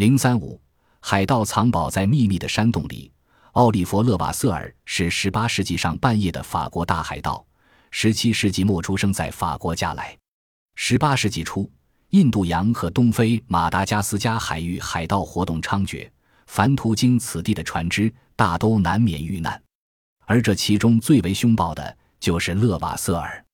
零三五海盗藏宝在秘密的山洞里。奥利弗勒瓦瑟尔是十八世纪上半叶的法国大海盗十七世纪末出生在法国加莱。十八世纪初印度洋和东非马达加斯加海域海盗活动猖獗凡途经此地的船只大都难免遇难。而这其中最为凶暴的就是勒瓦瑟尔。